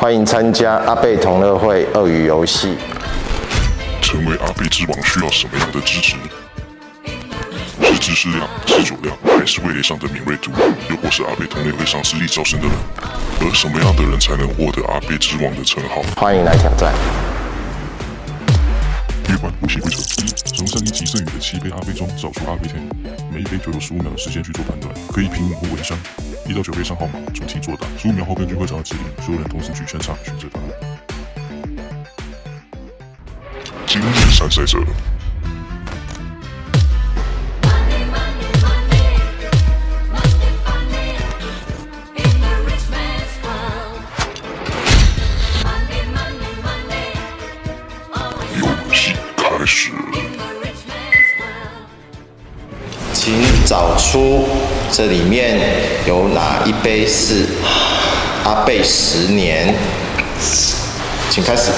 欢迎参加阿贝同乐会鳄鱼游戏。成为阿贝之王需要什么样的支持？是知识量、是酒量，还是味蕾上的敏锐度？又或是阿贝同乐会上实力较深的人？而什么样的人才能获得阿贝之王的称号？欢迎来挑战。第一关游戏规则：一，从三滴即剩余的七杯阿贝中找出阿贝甜，每一杯就有十五秒的时间去做判断，可以凭闻或闻一到九杯上号码，主题作答。十五秒后根据会场的指令，所有人同时举圈唱，选择答案。今日参赛者。请找出这里面有哪一杯是阿贝十年，请开始。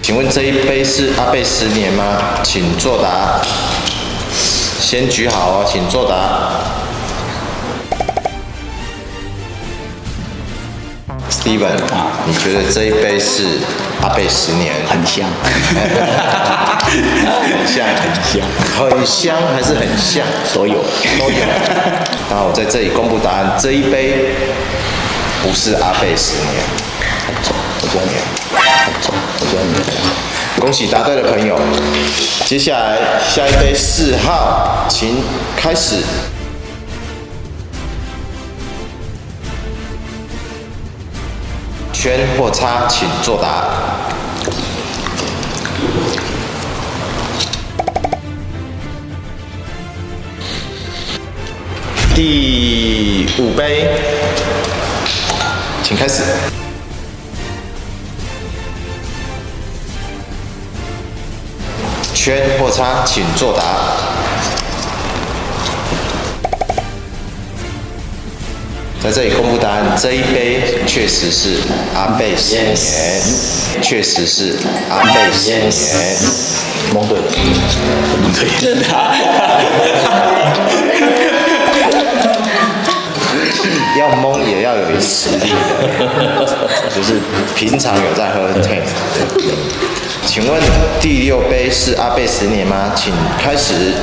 请问这一杯是阿贝十年吗？请作答。先举好哦，请作答。Steven，你觉得这一杯是阿贝十年？很香，很像，很香，很香还是很像？都有，都有。那我在这里公布答案，这一杯不是阿贝十年。我这边，我这边。恭喜答对的朋友。接下来下一杯四号，请开始。圈或叉，请作答。第五杯，请开始。圈或叉，请作答。在这里公布答案，这一杯确实是阿贝十年，确实是阿贝十年。蒙对了，蒙对了。要蒙也要有一实力的，就是平常有在喝 Tank。请问第六杯是阿贝十年吗？请开始。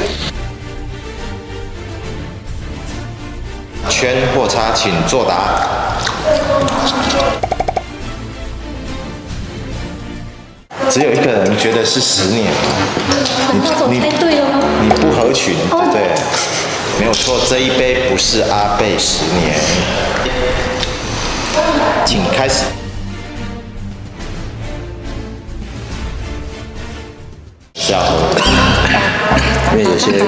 圈或叉，请作答。只有一个人觉得是十年，你你你不合群，对，没有错，这一杯不是阿贝十年，请开始。下因为有些人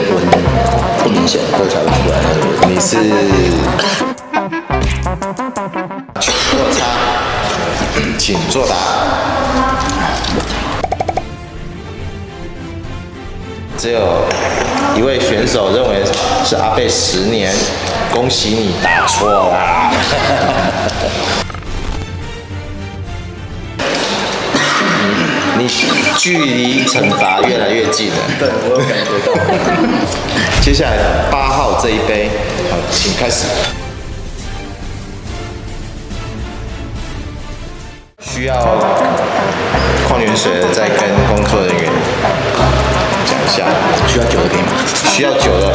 不明显，都查不出来。你是圈或叉，请作答。只有一位选手认为是阿贝十年，恭喜你答错啦。距离惩罚越来越近了。对，我有感觉到。接下来八号这一杯，好，请开始。需要矿泉水的再跟工作人员讲一下。需要酒的可以吗？需要酒的。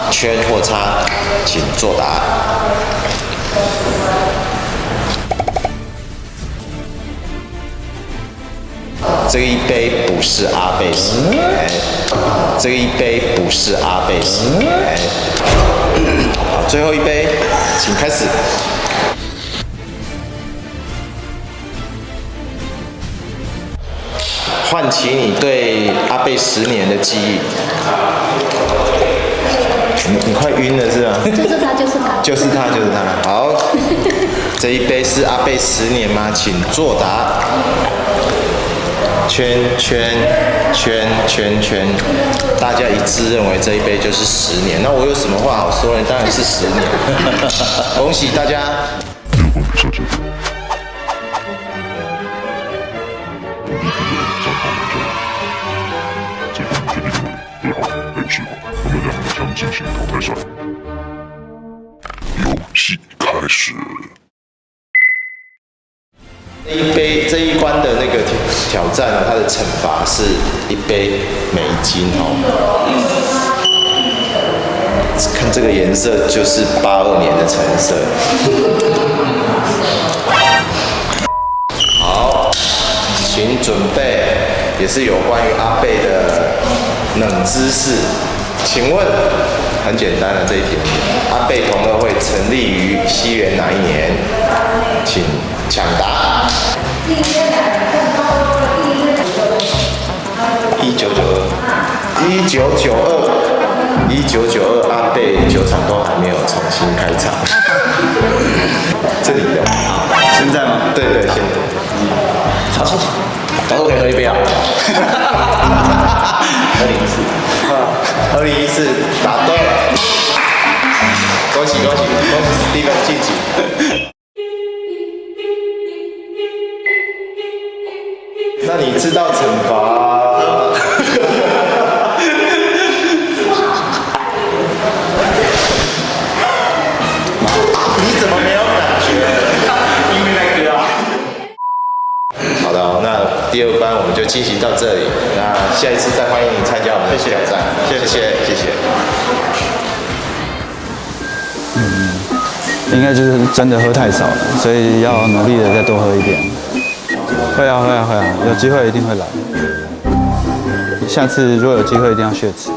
圈或叉，请作答。这一杯不是阿贝斯，哎，这一杯不是阿贝斯，哎。好，最后一杯，请开始。唤起你对阿贝十年的记忆。你你快晕了是吧？就是他，就是他。就是他，就是他。好，这一杯是阿贝十年吗？请作答。圈圈圈圈圈，大家一致认为这一杯就是十年。那我有什么话好说呢？当然是十年。恭喜大家。游戏开始。这一杯这一关的那个挑挑战呢，它的惩罚是一杯美金哦。看这个颜色，就是八二年的橙色。好，请准备，也是有关于阿贝的冷知识。请问，很简单的这一题，阿贝同乐会成立于西元哪一年？请抢答。一九九二。一九九二。一九九二，阿贝酒厂都还没有重新开厂。这里的，现在吗？对对，现在。好，到时候可以喝一杯啊。二零一四，二零一四，答对了。恭喜恭喜恭喜，Steven 你知道惩罚？第二关我们就进行到这里，那下一次再欢迎你参加我们的挑战，谢谢谢谢。嗯，应该就是真的喝太少了，所以要努力的再多喝一点。会啊会啊会啊，有机会一定会来。下次如果有机会一定要血池。